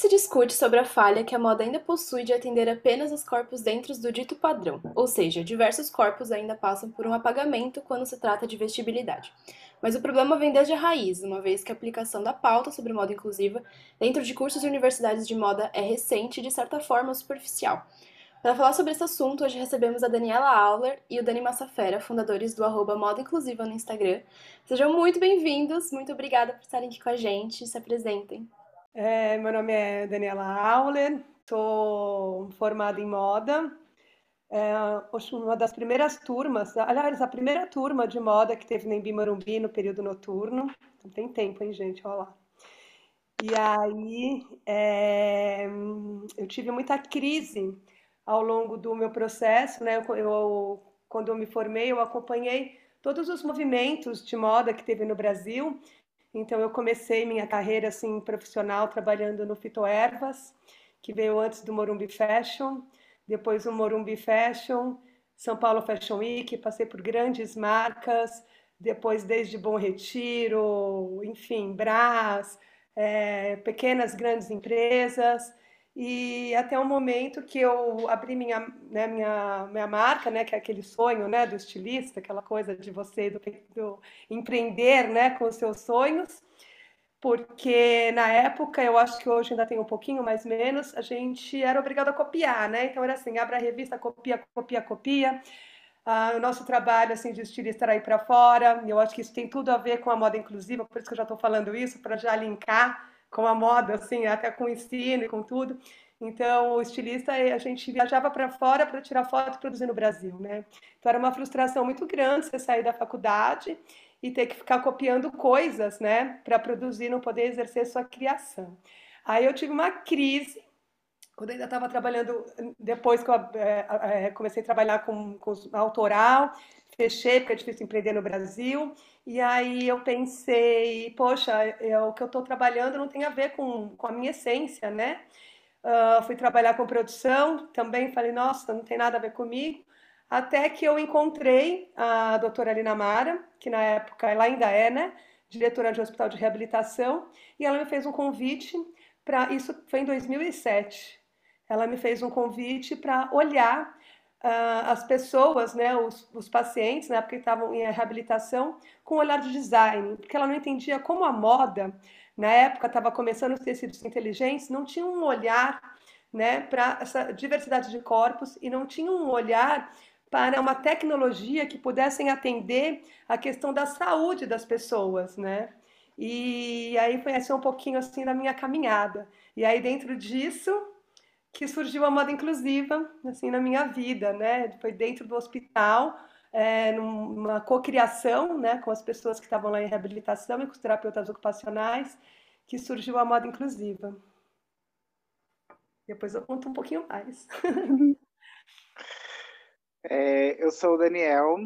se discute sobre a falha que a moda ainda possui de atender apenas os corpos dentro do dito padrão, ou seja, diversos corpos ainda passam por um apagamento quando se trata de vestibilidade. Mas o problema vem desde a raiz, uma vez que a aplicação da pauta sobre moda inclusiva dentro de cursos e universidades de moda é recente e, de certa forma, superficial. Para falar sobre esse assunto, hoje recebemos a Daniela Auler e o Dani Massafera, fundadores do arroba Moda Inclusiva no Instagram. Sejam muito bem-vindos, muito obrigada por estarem aqui com a gente, se apresentem. É, meu nome é Daniela Auler, estou formada em moda. É, uma das primeiras turmas, aliás, a primeira turma de moda que teve no Embi no período noturno. Não tem tempo, hein, gente? Olha lá. E aí é, eu tive muita crise ao longo do meu processo, né? Eu, eu, quando eu me formei, eu acompanhei todos os movimentos de moda que teve no Brasil então eu comecei minha carreira assim profissional trabalhando no Fitoervas, que veio antes do Morumbi Fashion, depois o Morumbi Fashion, São Paulo Fashion Week, passei por grandes marcas, depois desde Bom Retiro, enfim, Brás, é, pequenas grandes empresas e até o momento que eu abri minha, né, minha, minha marca, né, que é aquele sonho né, do estilista, aquela coisa de você do, do empreender né, com os seus sonhos, porque na época, eu acho que hoje ainda tem um pouquinho mais menos, a gente era obrigado a copiar, né? Então era assim, abre a revista, copia, copia, copia. Ah, o nosso trabalho assim de estilista era ir para fora. Eu acho que isso tem tudo a ver com a moda inclusiva, por isso que eu já estou falando isso para já linkar com a moda, assim, até com o ensino e com tudo. Então, o estilista, a gente viajava para fora para tirar foto e produzir no Brasil, né? Então, era uma frustração muito grande você sair da faculdade e ter que ficar copiando coisas, né, para produzir, não poder exercer sua criação. Aí eu tive uma crise quando eu ainda estava trabalhando, depois que eu é, é, comecei a trabalhar com, com autoral, fechei, porque é difícil empreender no Brasil, e aí eu pensei, poxa, é, o que eu estou trabalhando não tem a ver com, com a minha essência, né? Uh, fui trabalhar com produção, também falei, nossa, não tem nada a ver comigo. Até que eu encontrei a doutora Lina Mara, que na época ela ainda é, né? Diretora de um hospital de reabilitação, e ela me fez um convite para. Isso foi em 2007. Ela me fez um convite para olhar as pessoas, né, os, os pacientes, né, porque estavam em reabilitação, com um olhar de design, porque ela não entendia como a moda, na época estava começando os tecidos inteligentes, não tinha um olhar né, para essa diversidade de corpos e não tinha um olhar para uma tecnologia que pudessem atender a questão da saúde das pessoas, né? E aí foi assim um pouquinho assim da minha caminhada. E aí dentro disso que surgiu a moda inclusiva assim na minha vida, né? Foi dentro do hospital, é, numa cocriação, né, com as pessoas que estavam lá em reabilitação e com os terapeutas ocupacionais, que surgiu a moda inclusiva. Depois eu conto um pouquinho mais. É, eu sou o Daniel,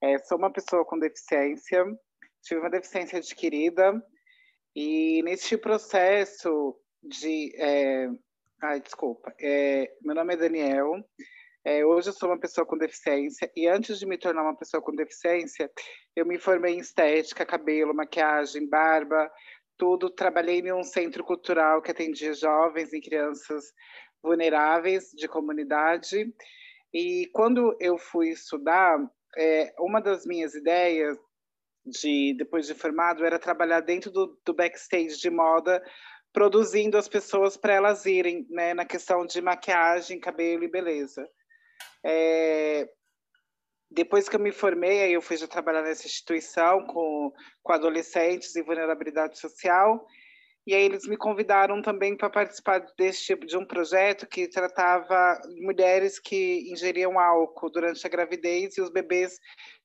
é, sou uma pessoa com deficiência, tive uma deficiência adquirida e neste processo de é, Ai, desculpa. É, meu nome é Daniel. É, hoje eu sou uma pessoa com deficiência e antes de me tornar uma pessoa com deficiência, eu me formei em estética, cabelo, maquiagem, barba, tudo. Trabalhei em um centro cultural que atendia jovens e crianças vulneráveis de comunidade. E quando eu fui estudar, é, uma das minhas ideias de depois de formado era trabalhar dentro do, do backstage de moda produzindo as pessoas para elas irem né, na questão de maquiagem, cabelo e beleza. É, depois que eu me formei, aí eu fui já trabalhar nessa instituição com, com adolescentes em vulnerabilidade social, e aí eles me convidaram também para participar desse tipo de um projeto que tratava mulheres que ingeriam álcool durante a gravidez e os bebês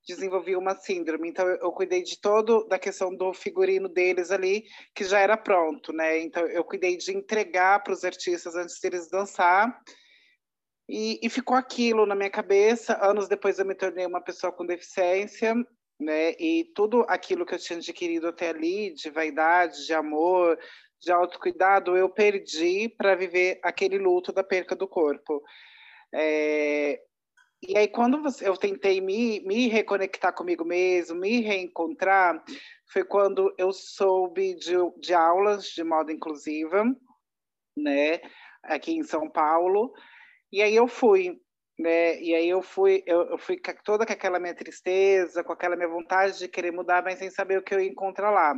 desenvolviam uma síndrome. Então eu, eu cuidei de todo da questão do figurino deles ali, que já era pronto, né? Então eu cuidei de entregar para os artistas antes deles dançar. E, e ficou aquilo na minha cabeça. Anos depois eu me tornei uma pessoa com deficiência né? E tudo aquilo que eu tinha adquirido até ali, de vaidade, de amor, de autocuidado, eu perdi para viver aquele luto da perca do corpo. É... E aí, quando eu tentei me, me reconectar comigo mesmo, me reencontrar, foi quando eu soube de, de aulas de moda inclusiva, né, aqui em São Paulo. E aí eu fui, né? E aí eu fui, eu, eu fui toda com aquela minha tristeza, com aquela minha vontade de querer mudar, mas sem saber o que eu ia encontrar lá.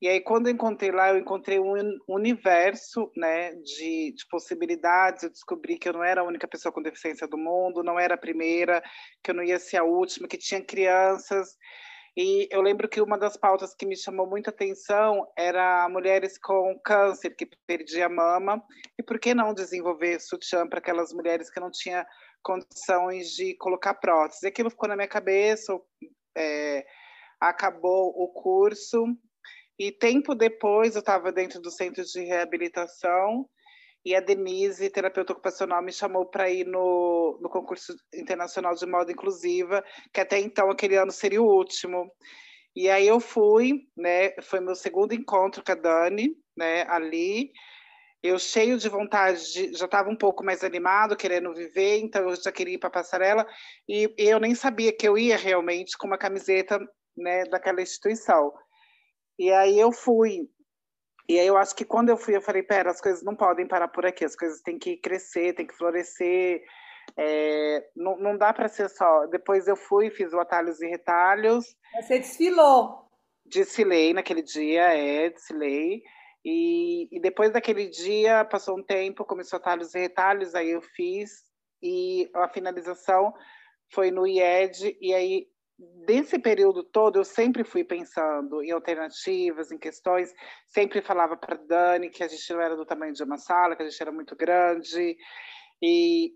E aí, quando eu encontrei lá, eu encontrei um universo né, de, de, possibilidades. Eu descobri que eu não era a única pessoa com deficiência do mundo, não era a primeira, que eu não ia ser a última, que tinha crianças. E eu lembro que uma das pautas que me chamou muita atenção era mulheres com câncer, que perdia mama. E por que não desenvolver sutiã para aquelas mulheres que não tinham condições de colocar prótese? Aquilo ficou na minha cabeça, é, acabou o curso e tempo depois, eu estava dentro do centro de reabilitação e a Denise, terapeuta ocupacional, me chamou para ir no, no concurso internacional de moda inclusiva, que até então aquele ano seria o último. E aí eu fui, né? Foi meu segundo encontro com a Dani, né? Ali, eu cheio de vontade, de, já estava um pouco mais animado, querendo viver, então eu já queria ir para a passarela e, e eu nem sabia que eu ia realmente com uma camiseta, né? Daquela instituição. E aí eu fui. E aí eu acho que quando eu fui, eu falei, pera, as coisas não podem parar por aqui, as coisas têm que crescer, têm que florescer. É, não, não dá para ser só. Depois eu fui, fiz o atalhos e retalhos. Você desfilou? Desfilei naquele dia, é, desfilei. E, e depois daquele dia, passou um tempo, começou atalhos e retalhos, aí eu fiz. E a finalização foi no IED, e aí desse período todo, eu sempre fui pensando em alternativas, em questões. Sempre falava para Dani que a gente não era do tamanho de uma sala, que a gente era muito grande, e,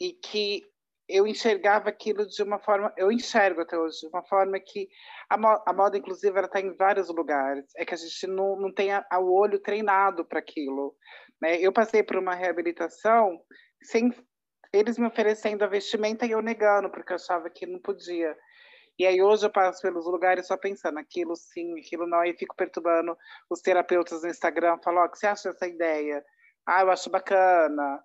e que eu enxergava aquilo de uma forma, eu enxergo até hoje, de uma forma que a, mo a moda, inclusive, ela está em vários lugares. É que a gente não, não tem a, a o olho treinado para aquilo. Né? Eu passei por uma reabilitação sem eles me oferecendo a vestimenta e eu negando, porque eu achava que não podia. E aí hoje eu passo pelos lugares só pensando aquilo sim, aquilo não, e fico perturbando os terapeutas no Instagram, falo, ó, oh, o que você acha dessa ideia? Ah, eu acho bacana.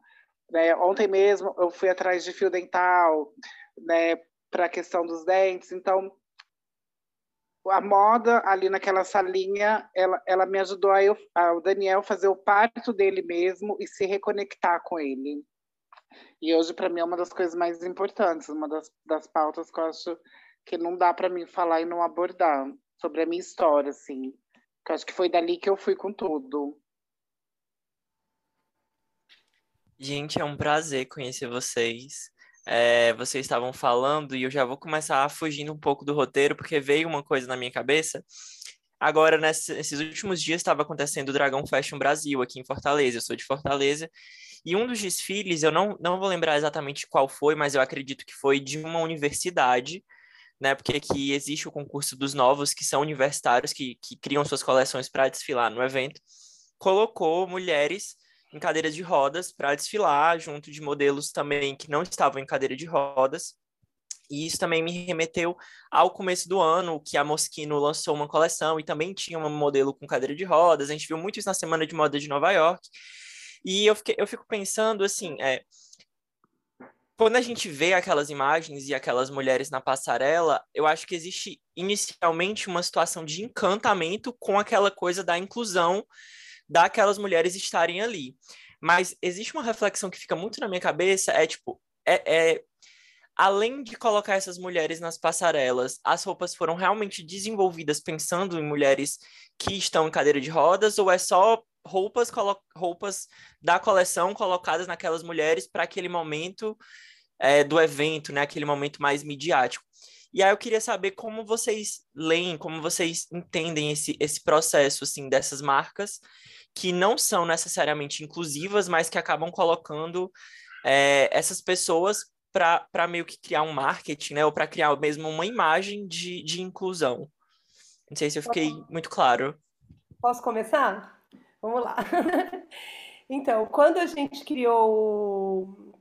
Né? Ontem mesmo eu fui atrás de fio dental, né, para a questão dos dentes, então a moda ali naquela salinha, ela, ela me ajudou a eu, ao Daniel fazer o parto dele mesmo e se reconectar com ele. E hoje, para mim, é uma das coisas mais importantes, uma das, das pautas que eu acho que não dá para mim falar e não abordar sobre a minha história, assim. Que acho que foi dali que eu fui com tudo. Gente, é um prazer conhecer vocês. É, vocês estavam falando e eu já vou começar fugindo um pouco do roteiro, porque veio uma coisa na minha cabeça. Agora, nesses últimos dias, estava acontecendo o Dragão Fashion Brasil aqui em Fortaleza. Eu sou de Fortaleza. E um dos desfiles, eu não, não vou lembrar exatamente qual foi, mas eu acredito que foi de uma universidade né? Porque aqui existe o concurso dos novos, que são universitários, que, que criam suas coleções para desfilar no evento, colocou mulheres em cadeiras de rodas para desfilar, junto de modelos também que não estavam em cadeira de rodas. E isso também me remeteu ao começo do ano, que a Moschino lançou uma coleção e também tinha um modelo com cadeira de rodas. A gente viu muito isso na Semana de Moda de Nova York. E eu, fiquei, eu fico pensando, assim, é, quando a gente vê aquelas imagens e aquelas mulheres na passarela, eu acho que existe inicialmente uma situação de encantamento com aquela coisa da inclusão daquelas mulheres estarem ali. Mas existe uma reflexão que fica muito na minha cabeça, é tipo, é, é além de colocar essas mulheres nas passarelas, as roupas foram realmente desenvolvidas pensando em mulheres que estão em cadeira de rodas, ou é só roupas, roupas da coleção colocadas naquelas mulheres para aquele momento é, do evento, né? Aquele momento mais midiático. E aí eu queria saber como vocês leem, como vocês entendem esse, esse processo, assim, dessas marcas que não são necessariamente inclusivas, mas que acabam colocando é, essas pessoas para meio que criar um marketing, né? Ou para criar mesmo uma imagem de, de inclusão. Não sei se eu fiquei muito claro. Posso começar? Vamos lá. então, quando a gente criou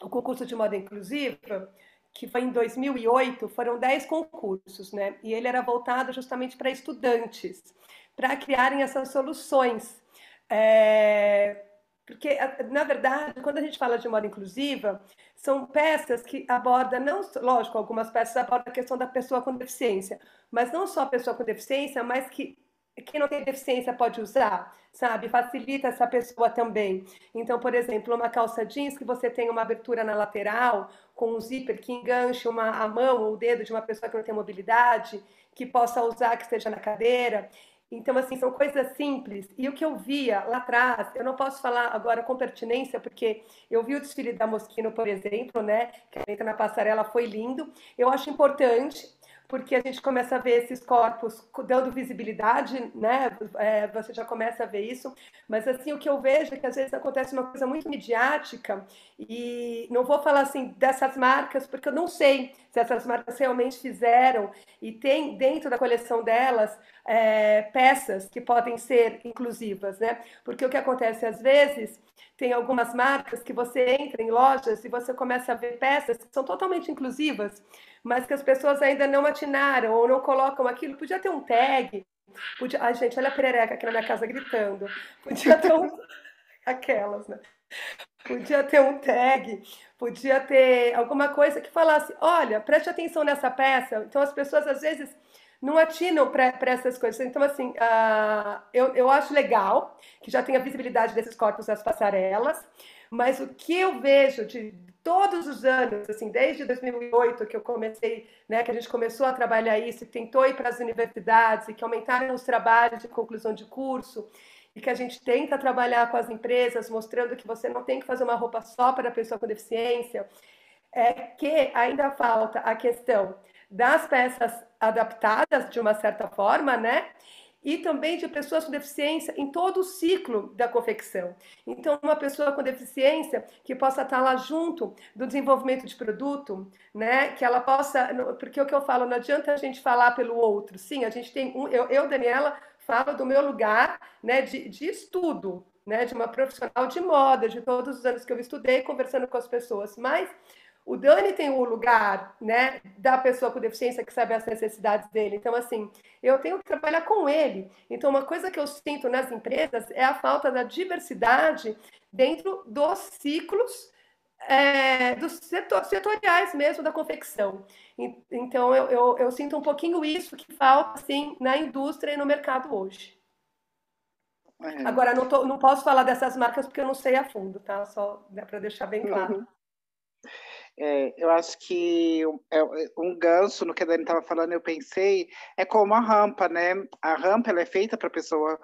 o concurso de moda inclusiva, que foi em 2008, foram 10 concursos, né? E ele era voltado justamente para estudantes, para criarem essas soluções. É... Porque, na verdade, quando a gente fala de moda inclusiva, são peças que abordam, não, lógico, algumas peças abordam a questão da pessoa com deficiência, mas não só a pessoa com deficiência, mas que quem não tem deficiência pode usar, sabe? Facilita essa pessoa também. Então, por exemplo, uma calça jeans que você tem uma abertura na lateral, com um zíper que enganche uma, a mão ou o dedo de uma pessoa que não tem mobilidade, que possa usar, que esteja na cadeira. Então, assim, são coisas simples. E o que eu via lá atrás, eu não posso falar agora com pertinência, porque eu vi o desfile da Moschino, por exemplo, né? Que entra na passarela, foi lindo. Eu acho importante porque a gente começa a ver esses corpos dando visibilidade, né? É, você já começa a ver isso. Mas assim, o que eu vejo é que às vezes acontece uma coisa muito midiática e não vou falar assim dessas marcas, porque eu não sei se essas marcas realmente fizeram e tem dentro da coleção delas é, peças que podem ser inclusivas, né? Porque o que acontece às vezes tem algumas marcas que você entra em lojas e você começa a ver peças que são totalmente inclusivas, mas que as pessoas ainda não atinaram ou não colocam aquilo. Podia ter um tag. Podia... Ai, gente, olha a perereca aqui na minha casa gritando. Podia ter um. Aquelas, né? Podia ter um tag, podia ter alguma coisa que falasse: olha, preste atenção nessa peça. Então, as pessoas às vezes não atinam para essas coisas. Então, assim, uh, eu, eu acho legal que já tenha visibilidade desses corpos nas passarelas, mas o que eu vejo de todos os anos, assim, desde 2008 que eu comecei, né, que a gente começou a trabalhar isso, e tentou ir para as universidades e que aumentaram os trabalhos de conclusão de curso e que a gente tenta trabalhar com as empresas, mostrando que você não tem que fazer uma roupa só para a pessoa com deficiência, é que ainda falta a questão das peças adaptadas de uma certa forma, né? E também de pessoas com deficiência em todo o ciclo da confecção. Então, uma pessoa com deficiência que possa estar lá junto do desenvolvimento de produto, né? Que ela possa. Porque o que eu falo, não adianta a gente falar pelo outro. Sim, a gente tem um. Eu, eu Daniela, falo do meu lugar né, de, de estudo, né, de uma profissional de moda, de todos os anos que eu estudei, conversando com as pessoas. Mas o Dani tem o lugar, né, da pessoa com deficiência que sabe as necessidades dele. Então, assim, eu tenho que trabalhar com ele. Então, uma coisa que eu sinto nas empresas é a falta da diversidade dentro dos ciclos é, dos setor, setoriais mesmo da confecção. Então, eu, eu, eu, sinto um pouquinho isso que falta, assim, na indústria e no mercado hoje. É. Agora, não, tô, não posso falar dessas marcas porque eu não sei a fundo, tá? Só para deixar bem claro. Uhum. É, eu acho que é, um gancho no que a Dani estava falando, eu pensei, é como a rampa, né? A rampa ela é feita para pessoa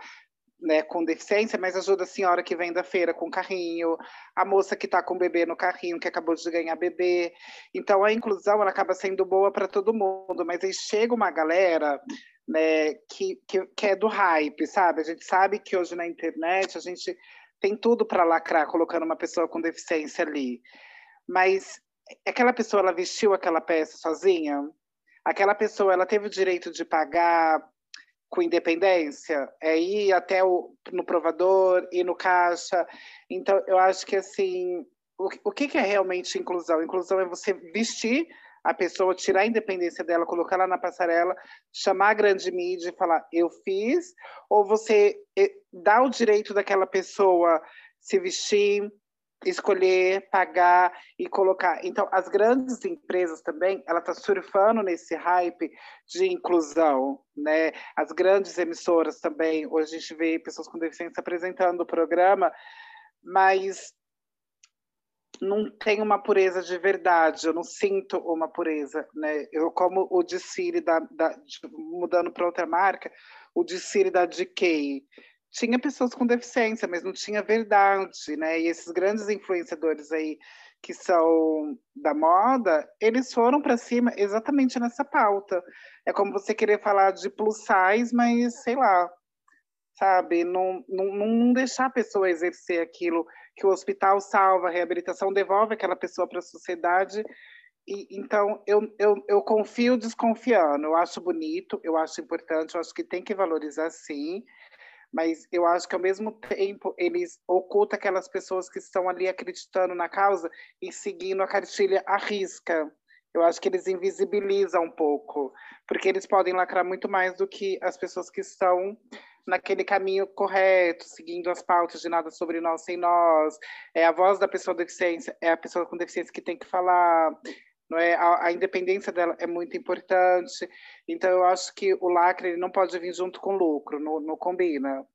né, com deficiência, mas ajuda a senhora que vem da feira com carrinho, a moça que está com o bebê no carrinho, que acabou de ganhar bebê. Então, a inclusão ela acaba sendo boa para todo mundo, mas aí chega uma galera né, que, que, que é do hype, sabe? A gente sabe que hoje na internet a gente tem tudo para lacrar colocando uma pessoa com deficiência ali. Mas aquela pessoa ela vestiu aquela peça sozinha? Aquela pessoa ela teve o direito de pagar com independência? É ir até o, no provador, ir no caixa? Então, eu acho que assim, o, o que, que é realmente inclusão? Inclusão é você vestir a pessoa, tirar a independência dela, colocar ela na passarela, chamar a grande mídia e falar, eu fiz, ou você eh, dá o direito daquela pessoa se vestir, escolher, pagar e colocar. Então, as grandes empresas também, ela está surfando nesse hype de inclusão, né? As grandes emissoras também, hoje a gente vê pessoas com deficiência apresentando o programa, mas não tem uma pureza de verdade, eu não sinto uma pureza, né? Eu como o desfile da, da mudando para outra marca, o desfile da DK, tinha pessoas com deficiência, mas não tinha verdade, né? E esses grandes influenciadores aí que são da moda, eles foram para cima exatamente nessa pauta. É como você querer falar de plus size, mas sei lá, sabe? Não, não, não deixar a pessoa exercer aquilo que o hospital salva, a reabilitação devolve aquela pessoa para a sociedade. E, então, eu, eu, eu confio desconfiando. Eu acho bonito, eu acho importante, eu acho que tem que valorizar sim mas eu acho que ao mesmo tempo eles ocultam aquelas pessoas que estão ali acreditando na causa e seguindo a cartilha à risca. Eu acho que eles invisibilizam um pouco, porque eles podem lacrar muito mais do que as pessoas que estão naquele caminho correto, seguindo as pautas de nada sobre nós sem nós. É a voz da pessoa com deficiência, é a pessoa com deficiência que tem que falar. Não é? A, a, independência dela é muito importante. Então, eu acho que o lacre ele não pode vir junto com o lucro, não, não combina,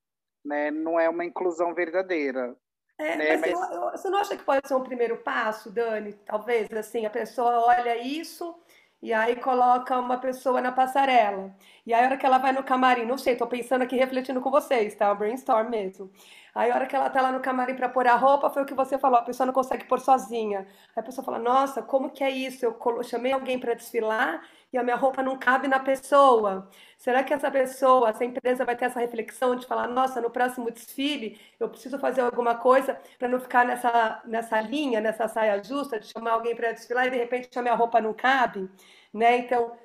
né? Não é uma inclusão verdadeira. É, né? mas, mas... Eu, você não acha que pode ser um primeiro passo, Dani? Talvez, assim, a pessoa olha isso e aí coloca uma pessoa na passarela. E aí, a hora que ela vai no camarim, não sei, tô pensando aqui refletindo com vocês, tá? Brainstorm mesmo. Aí, a hora que ela tá lá no camarim para pôr a roupa, foi o que você falou, a pessoa não consegue pôr sozinha. Aí a pessoa fala: Nossa, como que é isso? Eu chamei alguém para desfilar e a minha roupa não cabe na pessoa. Será que essa pessoa, essa empresa vai ter essa reflexão de falar: Nossa, no próximo desfile eu preciso fazer alguma coisa para não ficar nessa, nessa linha, nessa saia justa, de chamar alguém para desfilar e de repente a minha roupa não cabe? Né? Então.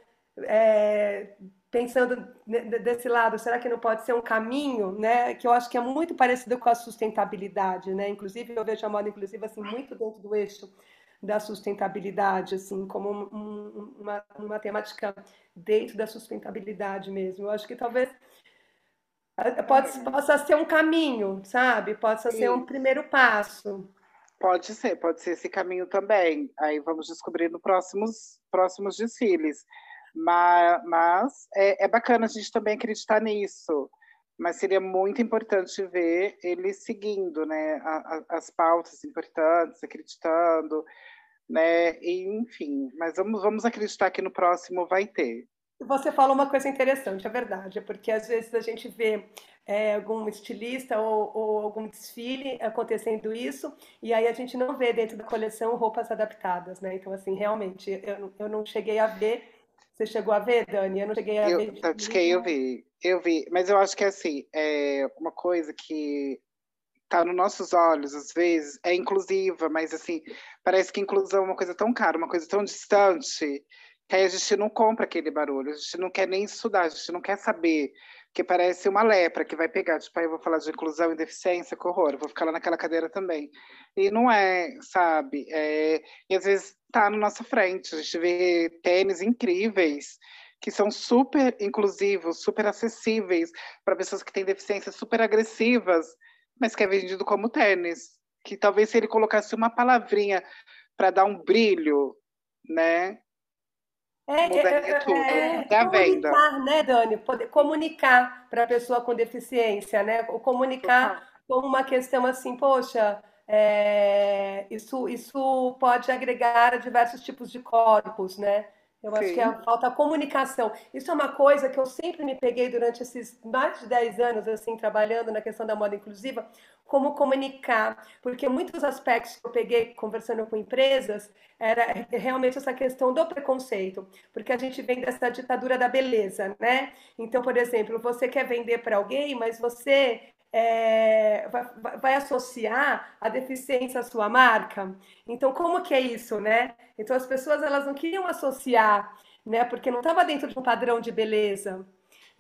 É, pensando desse lado, será que não pode ser um caminho, né, que eu acho que é muito parecido com a sustentabilidade, né? Inclusive eu vejo a moda inclusive assim muito dentro do eixo da sustentabilidade, assim, como um, uma, uma temática dentro da sustentabilidade mesmo. Eu acho que talvez pode, possa ser um caminho, sabe? Possa ser um primeiro passo. Pode ser, pode ser esse caminho também. Aí vamos descobrir nos próximos, próximos desfiles. Mas, mas é, é bacana a gente também acreditar nisso. Mas seria muito importante ver ele seguindo né, a, a, as pautas importantes, acreditando, né? Enfim, mas vamos, vamos acreditar que no próximo vai ter. Você falou uma coisa interessante, é verdade, porque às vezes a gente vê é, algum estilista ou, ou, algum desfile acontecendo isso, e aí a gente não vê dentro da coleção roupas adaptadas, né? Então, assim, realmente, eu, eu não cheguei a ver você chegou a ver, Dani? Eu não cheguei a eu, ver. Acho que eu vi, eu vi. Mas eu acho que assim, é uma coisa que tá nos nossos olhos, às vezes, é inclusiva, mas assim, parece que inclusão é uma coisa tão cara, uma coisa tão distante, que aí a gente não compra aquele barulho, a gente não quer nem estudar, a gente não quer saber que parece uma lepra que vai pegar, tipo, aí eu vou falar de inclusão e deficiência, que horror, vou ficar lá naquela cadeira também. E não é, sabe? É, e às vezes tá na nossa frente, a gente vê tênis incríveis, que são super inclusivos, super acessíveis para pessoas que têm deficiências super agressivas, mas que é vendido como tênis. Que talvez se ele colocasse uma palavrinha para dar um brilho, né? É, Mudaria é, tudo. É, é, venda. né, Dani? Poder comunicar para a pessoa com deficiência, né? Ou comunicar como uma questão assim, poxa, é, isso, isso pode agregar a diversos tipos de corpos, né? Eu acho Sim. que é falta comunicação. Isso é uma coisa que eu sempre me peguei durante esses mais de 10 anos, assim, trabalhando na questão da moda inclusiva, como comunicar, porque muitos aspectos que eu peguei conversando com empresas era realmente essa questão do preconceito, porque a gente vem dessa ditadura da beleza, né? Então, por exemplo, você quer vender para alguém, mas você é, vai, vai, associar a deficiência à sua marca. Então, como que é isso, né? Então, as pessoas elas não queriam associar, né? Porque não estava dentro de um padrão de beleza.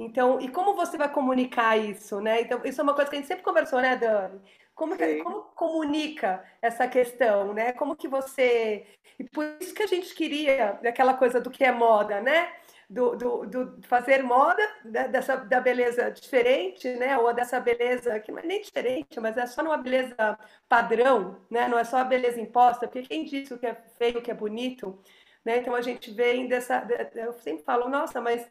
Então, e como você vai comunicar isso, né? Então, isso é uma coisa que a gente sempre conversou, né, Dani? Como, que, como comunica essa questão, né? Como que você... E por isso que a gente queria aquela coisa do que é moda, né? do, do, do, fazer moda dessa da beleza diferente, né? Ou dessa beleza que não é nem diferente, mas é só uma beleza padrão, né? Não é só a beleza imposta, porque quem disse o que é feio, o que é bonito, né? Então a gente vem dessa, eu sempre falo, nossa, mas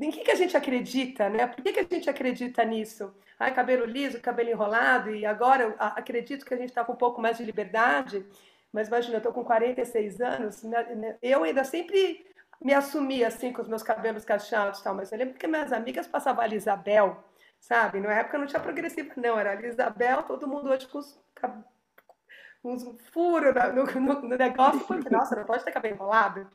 em que, que a gente acredita, né? Por que, que a gente acredita nisso? Ai, cabelo liso, cabelo enrolado, e agora eu acredito que a gente está com um pouco mais de liberdade, mas imagina, eu estou com 46 anos, né? né eu ainda sempre me assumir assim com os meus cabelos cacheados e tal, mas eu lembro que minhas amigas passavam a Isabel, sabe? Na época não tinha progressiva, não, era a Isabel, todo mundo hoje com os uns furos no, no, no, negócio, porque, nossa, não pode ter cabelo enrolado,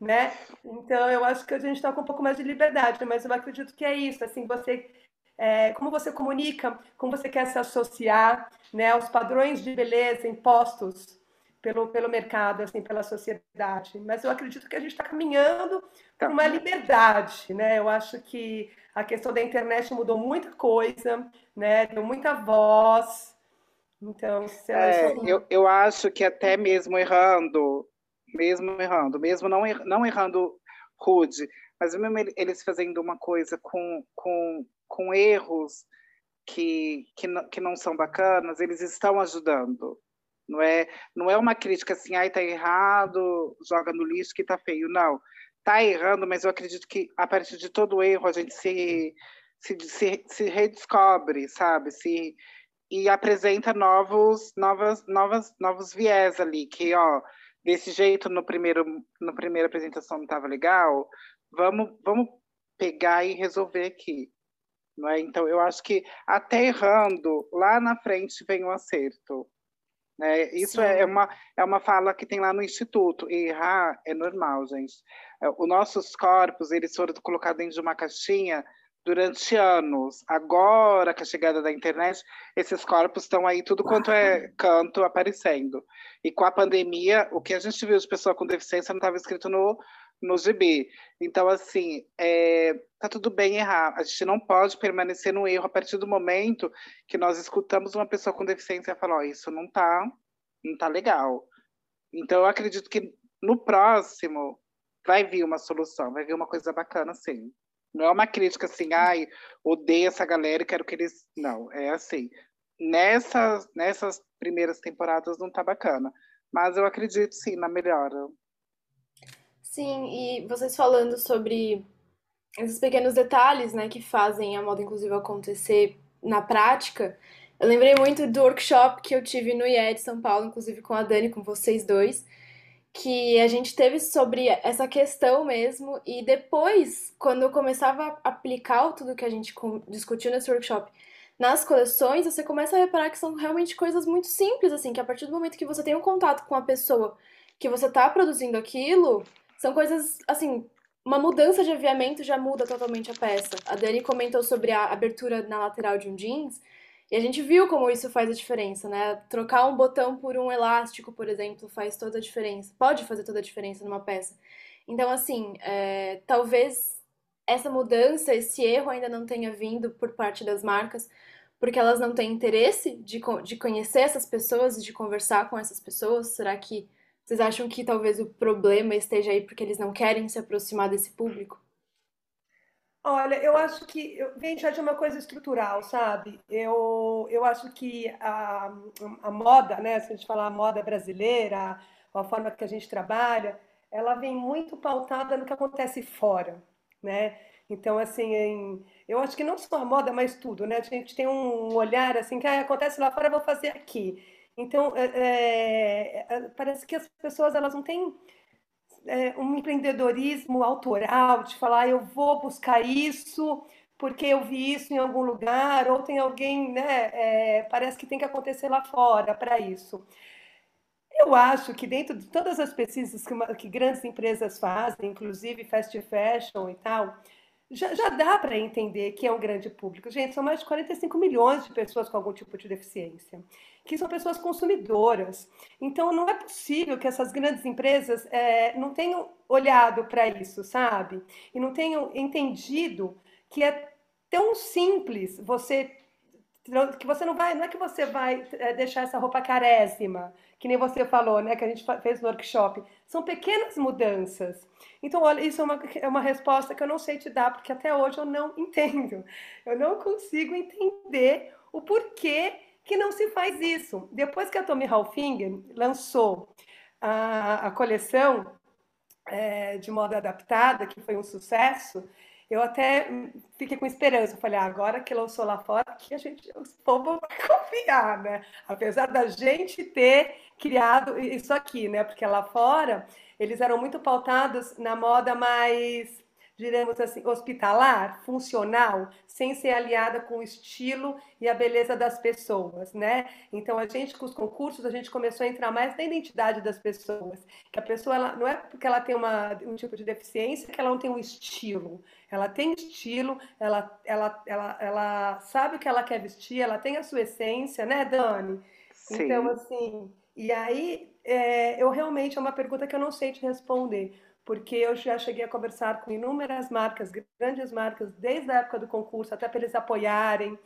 né? Então, eu acho que a gente está com um pouco mais de liberdade, mas eu acredito que é isso, assim, você... É, como você comunica, como você quer se associar, né, aos padrões de beleza impostos pelo, pelo mercado, assim, pela sociedade. Mas eu acredito que a gente está caminhando para uma liberdade, né? Eu acho que a questão da internet mudou muita coisa, né? Deu muita voz. Então, é, eu, eu acho que até mesmo errando, mesmo errando, mesmo não, er, não errando rude, mas mesmo eles fazendo uma coisa com, com, com erros que, que, não, que não são bacanas, eles estão ajudando Não é, não é uma crítica assim, ai, tá errado, joga no lixo que tá feio. Não, tá errando, mas eu acredito que a partir de todo erro a gente se, se, se, se redescobre, sabe? Se, e apresenta novos, novas, novas, novos viés ali, que, ó, desse jeito no primeiro, na primeira apresentação não estava legal, vamos, vamos pegar e resolver aqui. Não é? Então, eu acho que até errando, lá na frente vem o um acerto. Né? Isso é uma, é uma fala que tem lá no Instituto. Errar é normal, gente. É, os nossos corpos, eles foram colocados dentro de uma caixinha durante anos. Agora, com a chegada da internet, esses corpos estão aí tudo quanto é canto aparecendo. E com a pandemia, o que a gente viu de pessoa com deficiência não estava escrito no, no GB. Então, assim, é, tá tudo bem errar. A gente não pode permanecer no erro a partir do momento que nós escutamos uma pessoa com deficiência falar, oh, isso não tá, não tá legal. Então, eu acredito que no próximo vai vir uma solução, vai vir uma coisa bacana, sim. Não é uma crítica assim, ai, odeio essa galera e quero que eles. Não, é assim. Nessas, nessas primeiras temporadas não tá bacana. Mas eu acredito sim na melhora. Sim, e vocês falando sobre esses pequenos detalhes, né, que fazem a moda inclusiva acontecer na prática, eu lembrei muito do workshop que eu tive no IED São Paulo, inclusive com a Dani, com vocês dois, que a gente teve sobre essa questão mesmo, e depois, quando eu começava a aplicar tudo que a gente discutiu nesse workshop nas coleções, você começa a reparar que são realmente coisas muito simples, assim, que a partir do momento que você tem um contato com a pessoa que você está produzindo aquilo, são coisas, assim, uma mudança de aviamento já muda totalmente a peça. A Dani comentou sobre a abertura na lateral de um jeans, e a gente viu como isso faz a diferença, né? Trocar um botão por um elástico, por exemplo, faz toda a diferença. Pode fazer toda a diferença numa peça. Então, assim, é, talvez essa mudança, esse erro ainda não tenha vindo por parte das marcas, porque elas não têm interesse de, de conhecer essas pessoas e de conversar com essas pessoas. Será que vocês acham que talvez o problema esteja aí porque eles não querem se aproximar desse público? Olha, eu acho que vem já de uma coisa estrutural, sabe? Eu, eu acho que a, a moda, né? Se a gente falar a moda brasileira, a forma que a gente trabalha, ela vem muito pautada no que acontece fora, né? Então, assim, em, eu acho que não só a moda, mas tudo, né? A gente tem um olhar assim, que ah, acontece lá fora, eu vou fazer aqui. Então, é, é, é parece que as pessoas elas não têm é, um empreendedorismo autoral, de falar, eu vou buscar isso porque eu vi isso em algum lugar, ou tem alguém, né? É, parece que tem que acontecer lá fora para isso. Eu acho que dentro de todas as pesquisas que, uma, que grandes empresas fazem, inclusive fast fashion e tal, já, já dá para entender que é um grande público. Gente, são mais de 45 milhões de pessoas com algum tipo de deficiência, que são pessoas consumidoras. Então, não é possível que essas grandes empresas é, não tenham olhado para isso, sabe? E não tenham entendido que é tão simples você que você não vai, não é que você vai é, deixar essa roupa carésima, que nem você falou, né, que a gente fez no workshop. São pequenas mudanças. Então, olha, isso é uma, é uma resposta que eu não sei te dar, porque até hoje eu não entendo. Eu não consigo entender o porquê que não se faz isso. Depois que a Tommy Hilfiger lançou a, a coleção é, de moda adaptada, que foi um sucesso, eu até fiquei com esperança. Eu falei, ah, agora que lançou lá fora, que a gente, o povo vai confiar, né? Apesar da gente ter criado isso aqui, né? Porque lá fora eles eram muito pautados na moda mais diremos assim, hospitalar, funcional, sem ser aliada com o estilo e a beleza das pessoas, né? Então a gente com os concursos a gente começou a entrar mais na identidade das pessoas, que a pessoa ela, não é porque ela tem uma, um tipo de deficiência que ela não tem um estilo, ela tem estilo, ela, ela, ela, ela sabe o que ela quer vestir, ela tem a sua essência, né, Dani? Sim. Então assim, e aí é, eu realmente é uma pergunta que eu não sei te responder porque eu já cheguei a conversar com inúmeras marcas, grandes marcas, desde a época do concurso, até para eles apoiarem,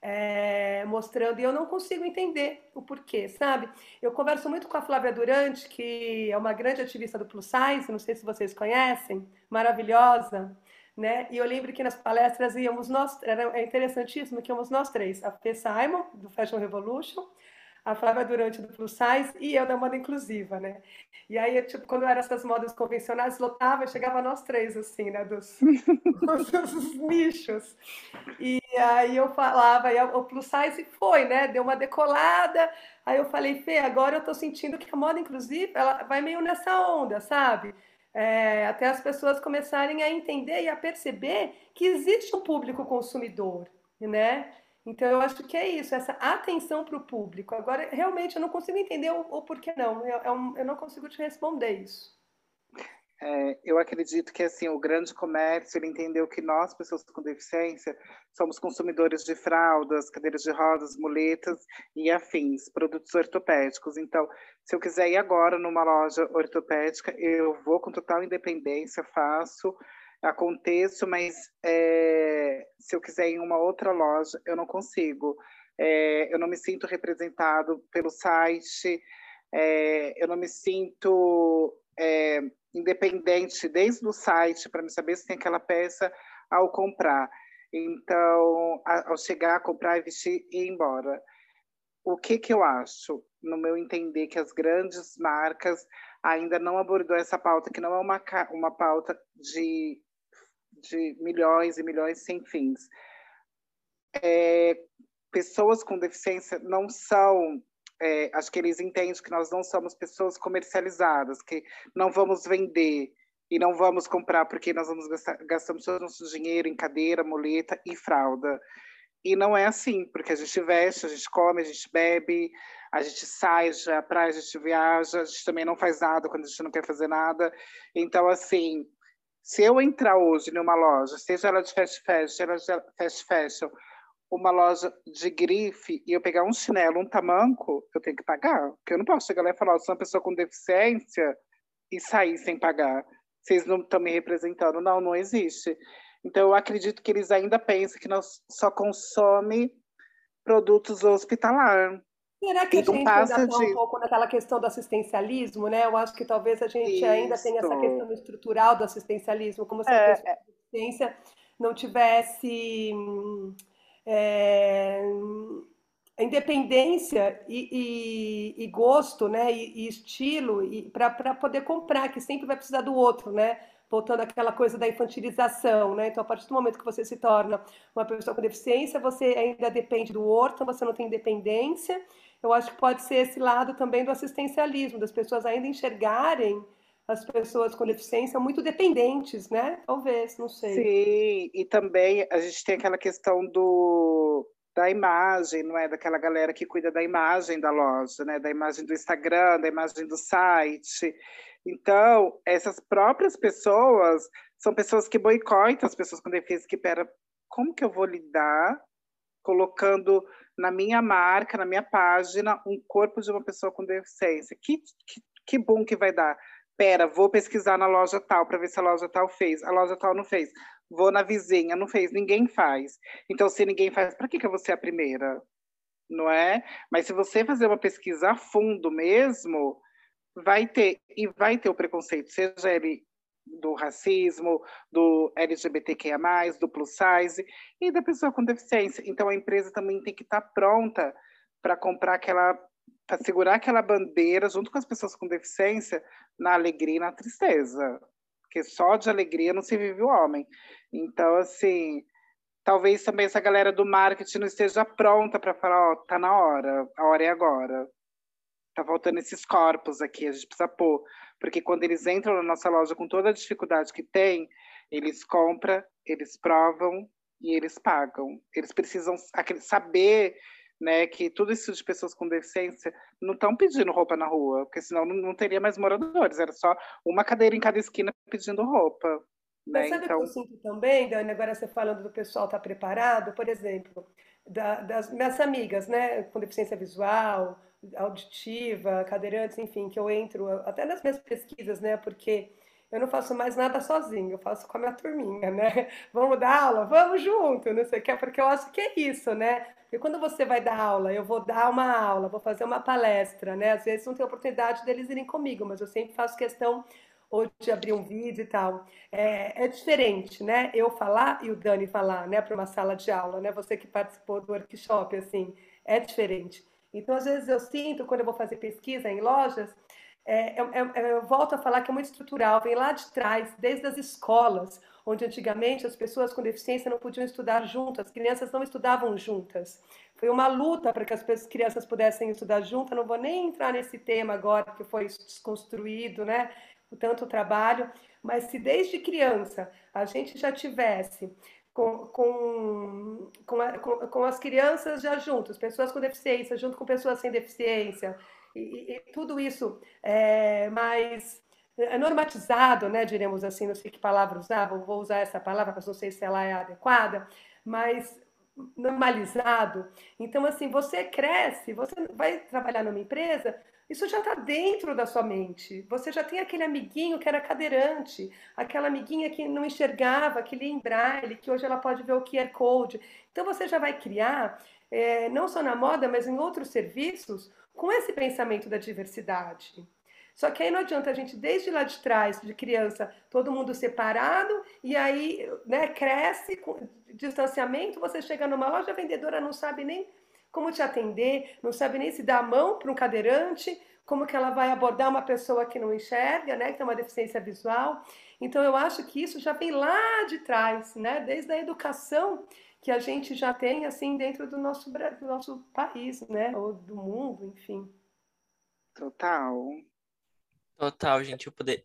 é, mostrando, e eu não consigo entender o porquê, sabe? Eu converso muito com a Flávia Durante, que é uma grande ativista do Plus Size, não sei se vocês conhecem, maravilhosa, né? E eu lembro que nas palestras íamos nós, era interessantíssimo que íamos nós três, a P. Simon, do Fashion Revolution, a Flávia Durante do Plus Size e eu da moda inclusiva, né? E aí, tipo, quando eram essas modas convencionais, lotava, chegava nós três, assim, né, dos, dos nichos. E aí eu falava, e o Plus Size foi, né, deu uma decolada, aí eu falei, Fê, agora eu tô sentindo que a moda inclusiva, ela vai meio nessa onda, sabe? É, até as pessoas começarem a entender e a perceber que existe um público consumidor, né? Então, eu acho que é isso, essa atenção para o público. Agora, realmente, eu não consigo entender o, o porquê não. Eu, eu, eu, não consigo te responder isso. É, eu acredito que assim o grande comércio ele entendeu que nós, pessoas com deficiência, somos consumidores de fraldas, cadeiras de rodas, muletas e afins, produtos ortopédicos. Então, se eu quiser ir agora numa loja ortopédica, eu vou com total independência, faço aconteço, mas é, se eu quiser em uma outra loja, eu não consigo. É, eu não me sinto representado pelo site, é, eu não me sinto independente desde o site para me saber se tem aquela peça ao comprar. Então, ao chegar, comprar, vestir e ir embora. O que, que eu acho, no meu entender, que as grandes marcas ainda não abordou essa pauta, que não é uma, uma pauta de de milhões e milhões sem fins. É, pessoas com deficiência não são, é, acho que eles entendem que nós não somos pessoas comercializadas, que não vamos vender e não vamos comprar porque nós vamos gastar gastamos todo o nosso dinheiro em cadeira, muleta e fralda. E não é assim, porque a gente veste, a gente come, a gente bebe, a gente sai já praia, a gente viaja, a gente também não faz nada quando a gente não quer fazer nada. Então, assim, se eu entrar hoje numa loja, seja ela de fast fashion, seja ela de fast fashion, uma loja de grife e eu pegar um chinelo, um tamanco, eu tenho que pagar. Porque eu não posso chegar lá e falar, eu sou uma pessoa com deficiência e sair sem pagar. Vocês não estão me representando. Não, não existe. Então, eu acredito que eles ainda pensam que nós só consome produtos hospitalar. Será que a gente ainda está de... um pouco naquela questão do assistencialismo, né? Eu acho que talvez a gente Isso. ainda tenha essa questão estrutural do assistencialismo, como se a é, é. assistência não tivesse é, independência e, e, e, gosto, né? E, e estilo para poder comprar, que sempre vai precisar do outro, né? voltando àquela coisa da infantilização, né? Então, a partir do momento que você se torna uma pessoa com deficiência, você ainda depende do outro, você não tem independência, eu acho que pode ser esse lado também do assistencialismo, das pessoas ainda enxergarem as pessoas com deficiência muito dependentes, né? Talvez, não sei. Sim, e também a gente tem aquela questão do da imagem, não é? Daquela galera que cuida da imagem da loja, né? Da imagem do Instagram, da imagem do site. Então, essas próprias pessoas são pessoas que boicotam as pessoas com deficiência, que pera, como que eu vou lidar colocando na minha marca, na minha página, um corpo de uma pessoa com deficiência. Que, que, que bom que vai dar. Pera, vou pesquisar na loja tal para ver se a loja tal fez. A loja tal não fez. Vou na vizinha, não fez. Ninguém faz. Então, se ninguém faz, para que, que eu vou ser a primeira? Não é? Mas se você fazer uma pesquisa a fundo mesmo, vai ter, e vai ter o preconceito, seja ele do racismo, do LGBTQIA+, do plus size e da pessoa com deficiência. Então a empresa também tem que estar tá pronta para comprar aquela para segurar aquela bandeira junto com as pessoas com deficiência na alegria e na tristeza, porque só de alegria não se vive o homem. Então assim, talvez também essa galera do marketing não esteja pronta para falar, ó, oh, tá na hora, a hora é agora. Tá faltando esses corpos aqui, a gente precisa pôr. Porque quando eles entram na nossa loja com toda a dificuldade que tem, eles compram, eles provam e eles pagam. Eles precisam saber né, que tudo isso de pessoas com deficiência não estão pedindo roupa na rua, porque senão não, não, teria mais moradores, era só uma cadeira em cada esquina pedindo roupa. Né? Mas sabe então... o que eu sinto também, Dani, agora você falando do pessoal estar tá preparado, por exemplo, da, das minhas amigas, né, com deficiência visual, auditiva, cadeirantes, enfim, que eu entro até nas minhas pesquisas, né? Porque eu não faço mais nada sozinho, eu faço com a minha turminha, né? Vamos dar aula? Vamos junto, não sei o que, porque eu acho que é isso, né? Porque quando você vai dar aula, eu vou dar uma aula, vou fazer uma palestra, né? Às vezes não tem oportunidade deles irem comigo, mas eu sempre faço questão ou de abrir um vídeo e tal. É, é diferente, né? Eu falar e o Dani falar, né? Para uma sala de aula, né? Você que participou do workshop, assim, é diferente. Então, às vezes eu sinto, quando eu vou fazer pesquisa em lojas, é, eu, eu, eu, volto a falar que é muito estrutural, vem lá de trás, desde as escolas, onde antigamente as pessoas com deficiência não podiam estudar juntas, as crianças não estudavam juntas. Foi uma luta para que as crianças pudessem estudar juntas. Não vou nem entrar nesse tema agora, que foi desconstruído, né? O tanto trabalho. Mas se desde criança a gente já tivesse com, com, com, a, com, com as crianças já juntos, pessoas com deficiência, junto com pessoas sem deficiência, e, e, tudo isso é mais é normatizado, né, diremos assim, não sei que palavra usar, vou usar essa palavra, mas não sei se ela é adequada, mas normalizado. Então, assim, você cresce, você vai trabalhar numa empresa, isso já está dentro da sua mente. Você já tem aquele amiguinho que era cadeirante, aquela amiguinha que não enxergava, que lia em braille, que hoje ela pode ver o QR Code. Então, você já vai criar, é, não só na moda, mas em outros serviços, com esse pensamento da diversidade. Só que aí não adianta a gente, desde lá de trás, de criança, todo mundo separado, e aí né, cresce, com distanciamento, você chega numa loja, a vendedora não sabe nem como te atender, não sabe nem se dar a mão para um cadeirante, como que ela vai abordar uma pessoa que não enxerga, né, que tem uma deficiência visual. Então eu acho que isso já vem lá de trás, né, desde a educação que a gente já tem assim dentro do nosso, do nosso país, né? Ou do mundo, enfim. Total. Total, gente. Eu poder.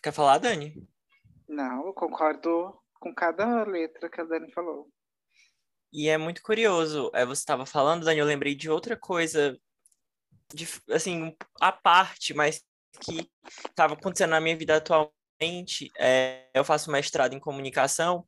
Quer falar, Dani? Não, eu concordo com cada letra que a Dani falou. E é muito curioso. É, você estava falando, Dani, eu lembrei de outra coisa, de, assim, a parte, mas que estava acontecendo na minha vida atualmente. É, eu faço mestrado em comunicação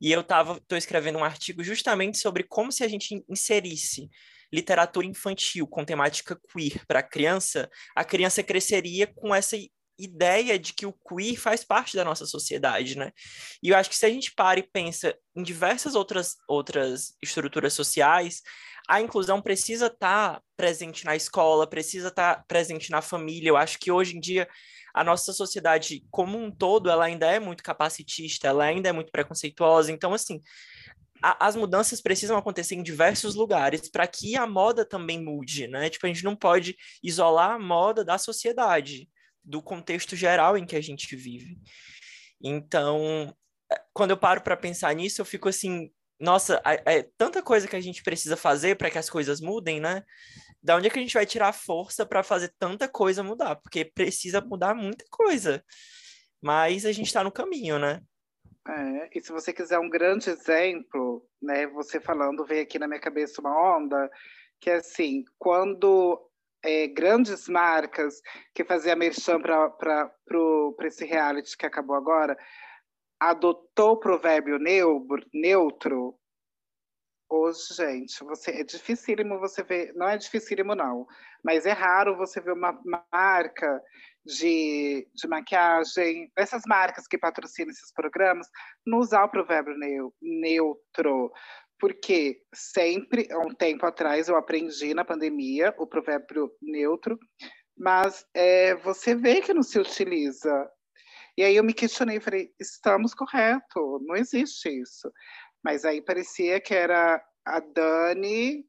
e eu tava, tô escrevendo um artigo justamente sobre como se a gente inserisse literatura infantil com temática queer para a criança, a criança cresceria com essa ideia de que o queer faz parte da nossa sociedade, né? E eu acho que se a gente para e pensa em diversas outras, outras estruturas sociais, a inclusão precisa estar tá presente na escola, precisa estar tá presente na família. Eu acho que hoje em dia a nossa sociedade como um todo, ela ainda é muito capacitista, ela ainda é muito preconceituosa. Então, assim, a, as mudanças precisam acontecer em diversos lugares para que a moda também mude, né? Tipo, a gente não pode isolar a moda da sociedade, do contexto geral em que a gente vive. Então, é, quando eu paro para pensar nisso, eu fico assim, nossa, é, tanta coisa que a gente precisa fazer para que as coisas mudem, né? da onde é que a gente vai tirar força para fazer tanta coisa mudar? Porque precisa mudar muita coisa. Mas a gente está no caminho, né? É, e se você quiser um grande exemplo, né, você falando, veio aqui na minha cabeça uma onda, que é assim, quando é, grandes marcas que faziam merchan para esse reality que acabou agora, adotou o provérbio neutro, Hoje, gente, você é dificílimo você ver, não é dificílimo não, mas é raro você ver uma marca de, de maquiagem, essas marcas que patrocinam esses programas, não usar o provérbio neutro, porque sempre, há um tempo atrás, eu aprendi na pandemia o provérbio neutro, mas é, você vê que não se utiliza. E aí eu me questionei, falei, estamos correto, não existe isso. Mas aí parecia que era a Dani,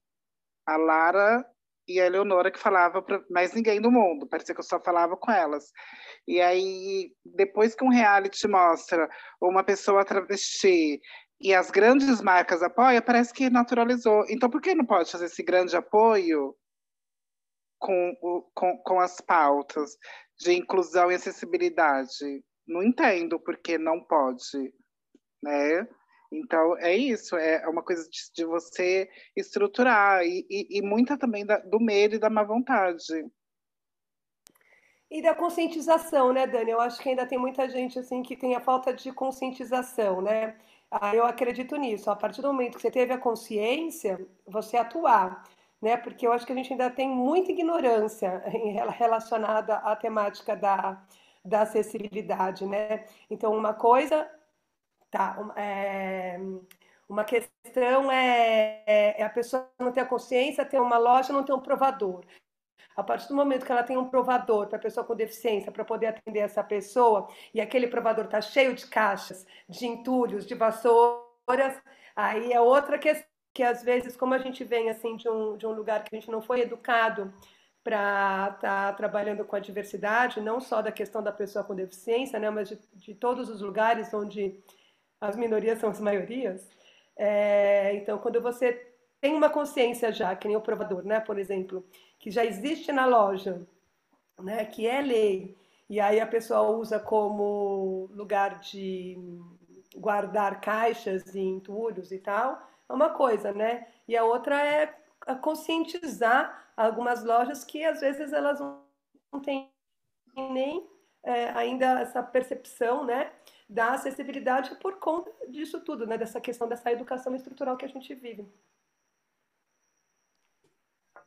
a Lara e a Eleonora que falava para mais ninguém do mundo. Parecia que eu só falava com elas. E aí, depois que um reality mostra uma pessoa travesti e as grandes marcas apoiam, parece que naturalizou. Então, por que não pode fazer esse grande apoio com, com, com as pautas de inclusão e acessibilidade? Não entendo por que não pode, né? Então, é isso, é uma coisa de, de você estruturar e, e, e muita também da, do medo e da má vontade. E da conscientização, né, Dani? Eu acho que ainda tem muita gente assim que tem a falta de conscientização, né? Ah, eu acredito nisso. A partir do momento que você teve a consciência, você atuar, né? Porque eu acho que a gente ainda tem muita ignorância relacionada à temática da, da acessibilidade, né? Então, uma coisa Tá, é, uma questão é, é, é, a pessoa não ter a consciência, ter uma loja, não ter um provador. A partir do momento que ela tem um provador para pessoa com deficiência, para poder atender essa pessoa, e aquele provador está cheio de caixas, de entulhos, de vassouras, aí é outra questão que às vezes, como a gente vem assim de um, de um lugar que a gente não foi educado para estar tá trabalhando com a diversidade, não só da questão da pessoa com deficiência, né, mas de, de todos os lugares onde as minorias são as maiorias. É, então, quando você tem uma consciência já, que nem o provador, né, por exemplo, que já existe na loja, né, que é lei, e aí a pessoa usa como lugar de guardar caixas e entulhos e tal, é uma coisa, né? E a outra é conscientizar algumas lojas que às vezes elas não têm nem é, ainda essa percepção, né, da acessibilidade por conta disso tudo, né, dessa questão dessa educação estrutural que a gente vive.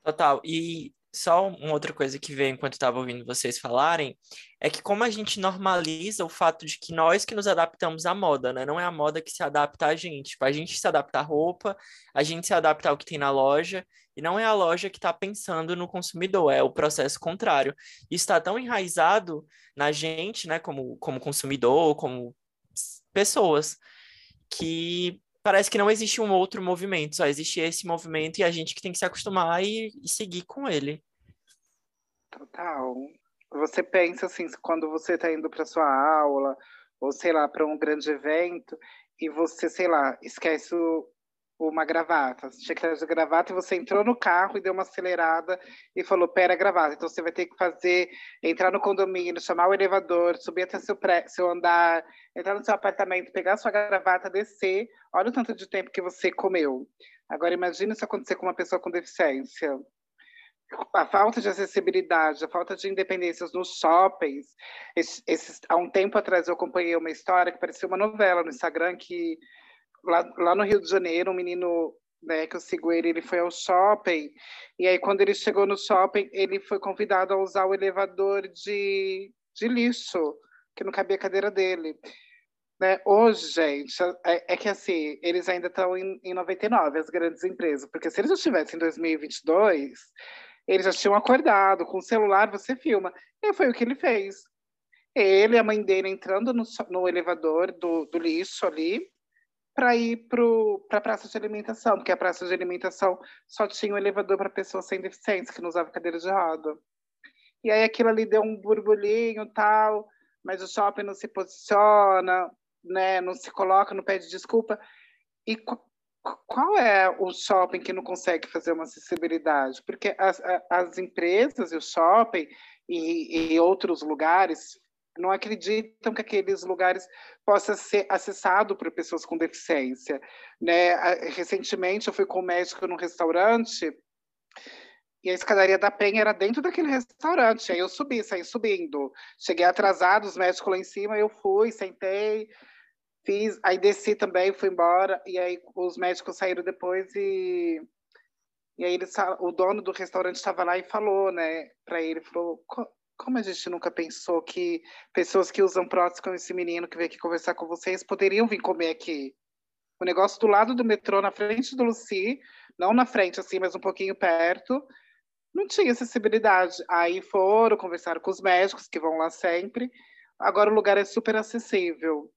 Total. E só uma outra coisa que veio enquanto estava ouvindo vocês falarem é que como a gente normaliza o fato de que nós que nos adaptamos à moda, né? Não é a moda que se adapta a gente. Tipo, a gente se adapta à roupa, a gente se adapta ao que tem na loja, e não é a loja que está pensando no consumidor, é o processo contrário. Isso está tão enraizado na gente, né, como, como consumidor, como pessoas, que parece que não existe um outro movimento, só existe esse movimento e a gente que tem que se acostumar e, e seguir com ele. Total. Você pensa assim, quando você está indo para sua aula, ou sei lá, para um grande evento, e você, sei lá, esquece o, uma gravata. Você tinha que trazer gravata e você entrou no carro e deu uma acelerada e falou, pera, gravata. Então você vai ter que fazer, entrar no condomínio, chamar o elevador, subir até seu, pré, seu andar, entrar no seu apartamento, pegar sua gravata, descer. Olha o tanto de tempo que você comeu. Agora imagine isso acontecer com uma pessoa com deficiência. A falta de acessibilidade, a falta de independências nos shoppings. Esses, há um tempo atrás eu acompanhei uma história que parecia uma novela no Instagram que lá, lá no Rio de Janeiro, um menino né, que eu sigo ele, ele foi ao shopping, e aí quando ele chegou no shopping, ele foi convidado a usar o elevador de, de lixo, que não cabia a cadeira dele. Né? Hoje, gente, é, é que assim, eles ainda estão em, em 99, as grandes empresas, porque se eles já estivessem em 2022, eles já tinham acordado, com o celular você filma, e foi o que ele fez. Ele a mãe dele entrando no, no elevador do, do lixo ali, para ir para a praça de alimentação, porque a praça de alimentação só tinha um elevador para pessoas sem deficiência, que não usava cadeira de roda. E aí aquilo ali deu um burburinho tal, mas o shopping não se posiciona, né, não se coloca, não pede desculpa. E qual é o shopping que não consegue fazer uma acessibilidade? Porque as, as empresas e o shopping e, e outros lugares não acreditam que aqueles lugares possam ser acessados por pessoas com deficiência. Né? Recentemente, eu fui com um médico num restaurante e a escadaria da Penha era dentro daquele restaurante. Aí eu subi, saí subindo. Cheguei atrasado, os médicos lá em cima, eu fui, sentei, fiz, aí desci também, fui embora, e aí os médicos saíram depois e e aí ele, o dono do restaurante estava lá e falou, né, para ele, falou, como a gente nunca pensou que pessoas que usam prótese como esse menino que veio aqui conversar com vocês poderiam vir comer aqui? O negócio do lado do metrô, na frente do Luci, não na frente assim, mas um pouquinho perto, não tinha acessibilidade. Aí foram, conversaram com os médicos que vão lá sempre. Agora o lugar é super acessível.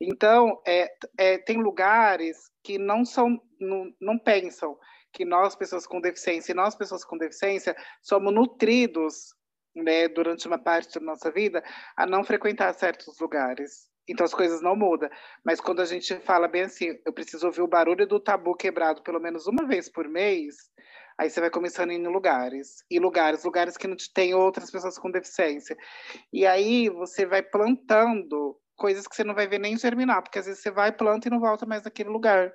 Então, é, é, tem lugares que não são, não, não pensam que nós, pessoas com deficiência, e nós, pessoas com deficiência, somos nutridos né, durante uma parte da nossa vida, a não frequentar certos lugares. Então as coisas não mudam. Mas quando a gente fala bem assim, eu preciso ouvir o barulho do tabu quebrado pelo menos uma vez por mês, aí você vai começando a ir em lugares. E lugares, lugares que não tem outras pessoas com deficiência. E aí você vai plantando coisas que você não vai ver nem germinar, porque às vezes você vai, planta e não volta mais naquele lugar.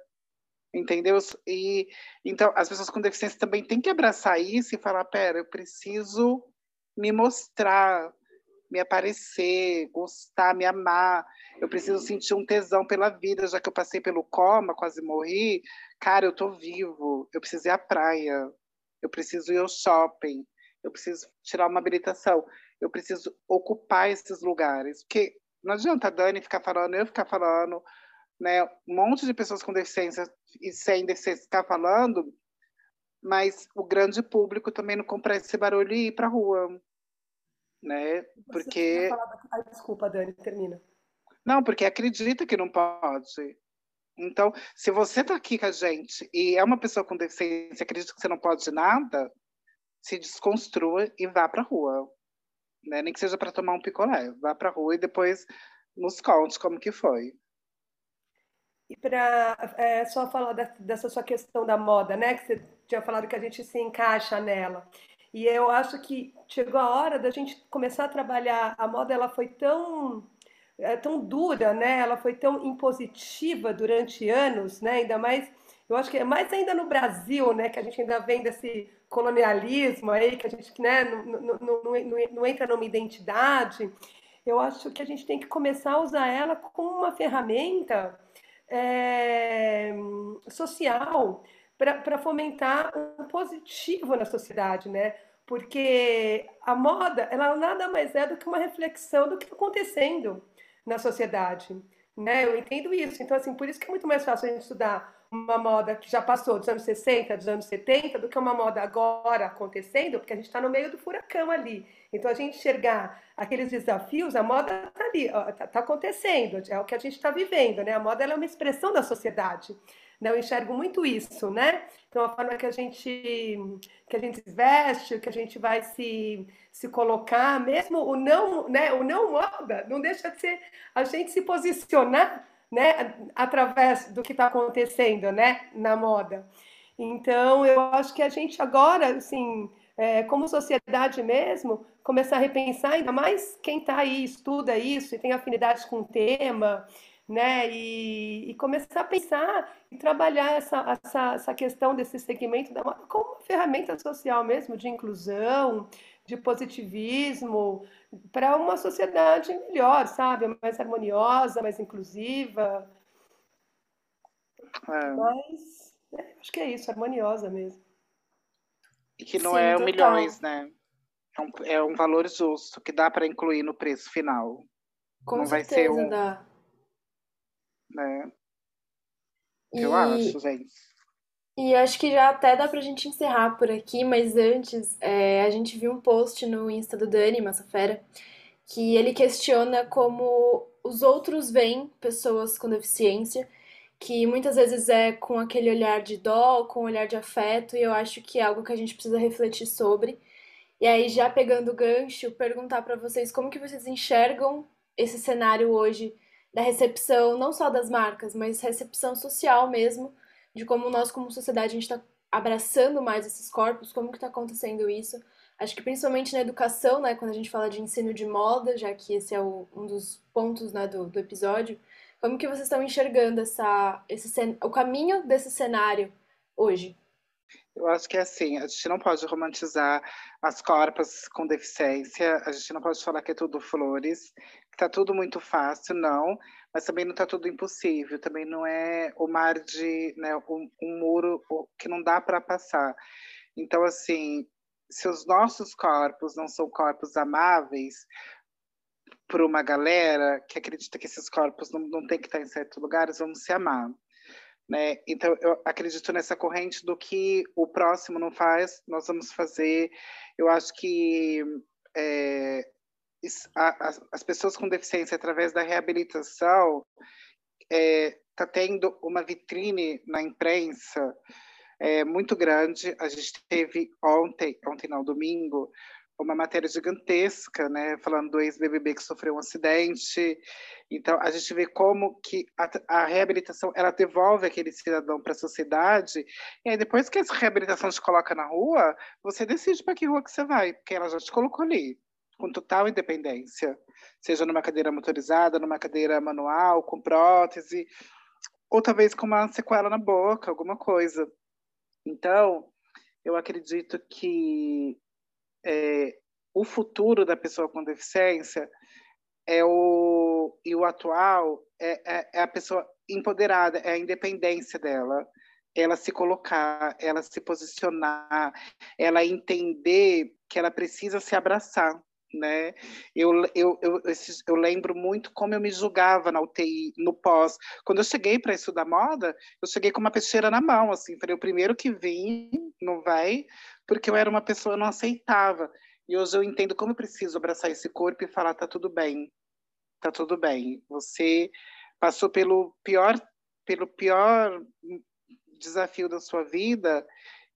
Entendeu? E então as pessoas com deficiência também têm que abraçar isso e falar, pera, eu preciso me mostrar, me aparecer, gostar, me amar. Eu preciso sentir um tesão pela vida, já que eu passei pelo coma, quase morri. Cara, eu tô vivo. Eu preciso ir à praia. Eu preciso ir ao shopping. Eu preciso tirar uma habilitação. Eu preciso ocupar esses lugares. Porque não adianta a Dani ficar falando, eu ficar falando, né? Um monte de pessoas com deficiência e sem deficiência ficar falando, mas o grande público também não compra esse barulho e ir para a rua né? Porque. Ai, desculpa, Dani, termina. Não, porque acredita que não pode. Então, se você está aqui com a gente e é uma pessoa com deficiência, acredita que você não pode nada, se desconstrua e vá para a rua. Né? Nem que seja para tomar um picolé. Vá para a rua e depois nos conte como que foi. E para é, só falar dessa sua questão da moda, né? Que você tinha falado que a gente se encaixa nela. E eu acho que chegou a hora da gente começar a trabalhar. A moda ela foi tão é, tão dura, né? Ela foi tão impositiva durante anos, né? Ainda mais, eu acho que é mais ainda no Brasil, né? Que a gente ainda vem desse colonialismo aí, que a gente né, não, não, não, não entra numa identidade. Eu acho que a gente tem que começar a usar ela como uma ferramenta é, social para fomentar um positivo na sociedade, né? Porque a moda, ela nada mais é do que uma reflexão do que está acontecendo na sociedade, né? Eu entendo isso. Então, assim, por isso que é muito mais fácil a gente estudar uma moda que já passou dos anos 60, dos anos 70, do que uma moda agora acontecendo, porque a gente está no meio do furacão ali. Então, a gente enxergar aqueles desafios, a moda está ali, está tá acontecendo, é o que a gente está vivendo, né? A moda é uma expressão da sociedade. Né? Eu enxergo muito isso, né? Então, a forma que a gente que a gente veste, que a gente vai se, se colocar, mesmo o não, né? O não moda, não deixa de ser a gente se posicionar, né? Através do que está acontecendo, né? Na moda. Então, eu acho que a gente agora, assim, é, como sociedade mesmo, começar a repensar, ainda mais quem está aí, estuda isso e tem afinidade com o tema, né? E, e, começar a pensar e trabalhar essa, essa, essa questão desse segmento da moda como uma ferramenta social mesmo, de inclusão, de positivismo, para uma sociedade melhor, sabe? Mais harmoniosa, mais inclusiva. É. Mas é, acho que é isso, harmoniosa mesmo. E que não Sim, é total. milhões, né? É um, é um valor justo que dá para incluir no preço final. Com não certeza vai ser um, dá né? Eu acho, gente. E acho que já até dá pra gente encerrar por aqui, mas antes, é, a gente viu um post no Insta do Dani Massafera que ele questiona como os outros veem pessoas com deficiência, que muitas vezes é com aquele olhar de dó, com um olhar de afeto, e eu acho que é algo que a gente precisa refletir sobre. E aí, já pegando o gancho, perguntar para vocês como que vocês enxergam esse cenário hoje da recepção, não só das marcas, mas recepção social mesmo, de como nós, como sociedade, a gente está abraçando mais esses corpos, como que está acontecendo isso. Acho que principalmente na educação, né, quando a gente fala de ensino de moda, já que esse é o, um dos pontos né, do, do episódio, como que vocês estão enxergando essa, esse, o caminho desse cenário hoje? Eu acho que é assim, a gente não pode romantizar as corpas com deficiência, a gente não pode falar que é tudo flores, está tudo muito fácil, não, mas também não está tudo impossível, também não é o mar de, né, um, um muro que não dá para passar. Então, assim, se os nossos corpos não são corpos amáveis para uma galera que acredita que esses corpos não, não tem que estar em certos lugares, vamos se amar. Né? Então, eu acredito nessa corrente do que o próximo não faz, nós vamos fazer. Eu acho que é, as pessoas com deficiência, através da reabilitação, está é, tá tendo uma vitrine na imprensa é, muito grande. A gente teve ontem, ontem não, domingo, uma matéria gigantesca, né, falando do ex-BBB que sofreu um acidente. Então, a gente vê como que a, a reabilitação, ela devolve aquele cidadão para a sociedade, e aí depois que essa reabilitação te coloca na rua, você decide para que rua que você vai, porque ela já te colocou ali com total independência, seja numa cadeira motorizada, numa cadeira manual, com prótese, ou talvez com uma sequela na boca, alguma coisa. Então, eu acredito que é, o futuro da pessoa com deficiência é o e o atual é, é, é a pessoa empoderada, é a independência dela, ela se colocar, ela se posicionar, ela entender que ela precisa se abraçar né? Eu, eu, eu, eu, lembro muito como eu me julgava na UTI, no pós. Quando eu cheguei para estudar moda, eu cheguei com uma peixeira na mão, assim, falei, o primeiro que vim, não vai, porque eu era uma pessoa que não aceitava. E hoje eu entendo como eu preciso abraçar esse corpo e falar, tá tudo bem, tá tudo bem. Você passou pelo pior pelo pior desafio da sua vida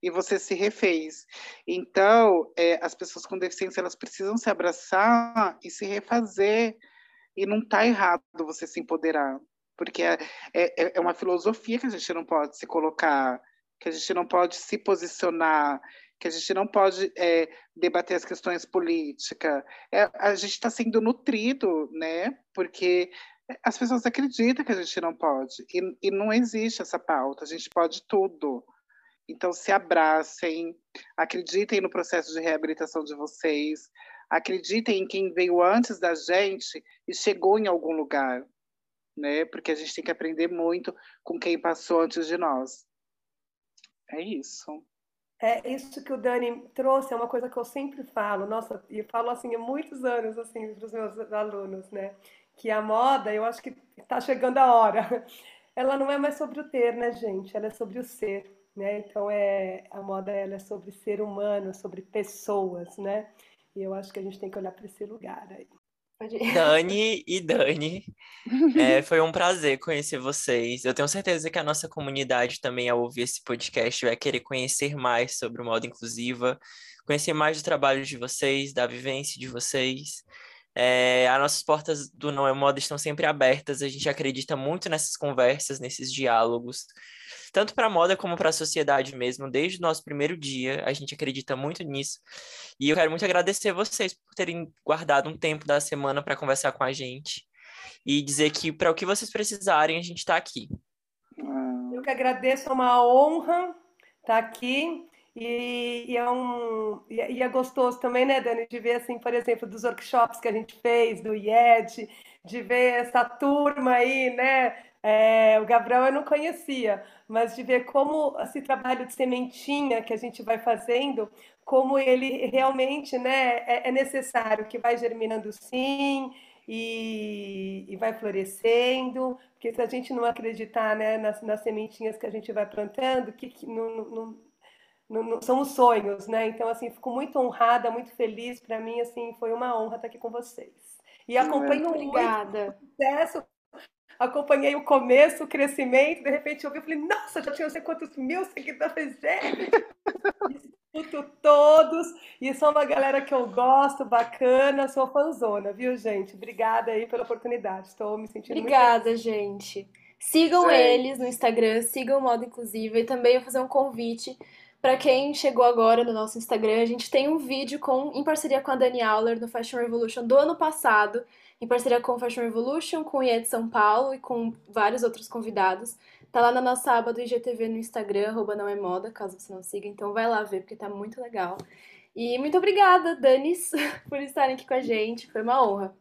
e você se refez. Então, é, as pessoas com deficiência elas precisam se abraçar e se refazer. E não está errado você se empoderar, porque é, é, é uma filosofia que a gente não pode se colocar, que a gente não pode se posicionar, que a gente não pode é, debater as questões políticas. É, a gente está sendo nutrido, né? Porque as pessoas acreditam que a gente não pode, e, e não existe essa pauta, a gente pode tudo. Então, se abracem, acreditem no processo de reabilitação de vocês, acreditem em quem veio antes da gente e chegou em algum lugar, né? Porque a gente tem que aprender muito com quem passou antes de nós. É isso. É isso que o Dani trouxe, é uma coisa que eu sempre falo, nossa, e falo assim há muitos anos assim para os meus alunos, né? Que a moda, eu acho que está chegando a hora. Ela não é mais sobre o ter, né, gente? Ela é sobre o ser, né? Então é a moda ela é sobre ser humano, sobre pessoas, né? E eu acho que a gente tem que olhar para esse lugar aí. Dani e Dani, é, foi um prazer conhecer vocês. Eu tenho certeza que a nossa comunidade também, ao ouvir esse podcast, vai querer conhecer mais sobre o modo inclusiva, conhecer mais do trabalho de vocês, da vivência de vocês. É, as nossas portas do Não é Moda estão sempre abertas, a gente acredita muito nessas conversas, nesses diálogos, tanto para a moda como para a sociedade mesmo, desde o nosso primeiro dia, a gente acredita muito nisso. E eu quero muito agradecer vocês por terem guardado um tempo da semana para conversar com a gente e dizer que para o que vocês precisarem, a gente está aqui. Eu que agradeço, é uma honra estar aqui. E, e, é um, e, é gostoso também, né, Dani, de ver, assim, por exemplo, dos workshops que a gente fez, do IED, de ver essa turma aí, né? É, o Gabriel eu não conhecia, mas de ver como esse trabalho de sementinha que a gente vai fazendo, como ele realmente né, é, é necessário, que vai germinando sim e, e, vai florescendo, porque se a gente não acreditar né, nas, nas sementinhas que a gente vai plantando, que, que não, não no, no, são os sonhos, né? Então, assim, fico muito honrada, muito feliz. Para mim, assim, foi uma honra estar aqui com vocês. E acompanho muito o sucesso, acompanhei o começo, o crescimento, de repente eu vi e falei, nossa, já tinha não sei quantos mil seguidores, gente! Escuto todos, e são uma galera que eu gosto, bacana, sou fãzona, viu, gente? Obrigada aí pela oportunidade, estou me sentindo Obrigada, muito gente. Sigam Sim. eles no Instagram, sigam o Modo Inclusiva e também vou fazer um convite para quem chegou agora no nosso Instagram, a gente tem um vídeo com, em parceria com a Dani Auler no Fashion Revolution do ano passado, em parceria com o Fashion Revolution, com o IE de São Paulo e com vários outros convidados. Tá lá na nossa aba do IGTV no Instagram, arroba não é moda, caso você não siga, então vai lá ver, porque tá muito legal. E muito obrigada, Danis, por estarem aqui com a gente, foi uma honra.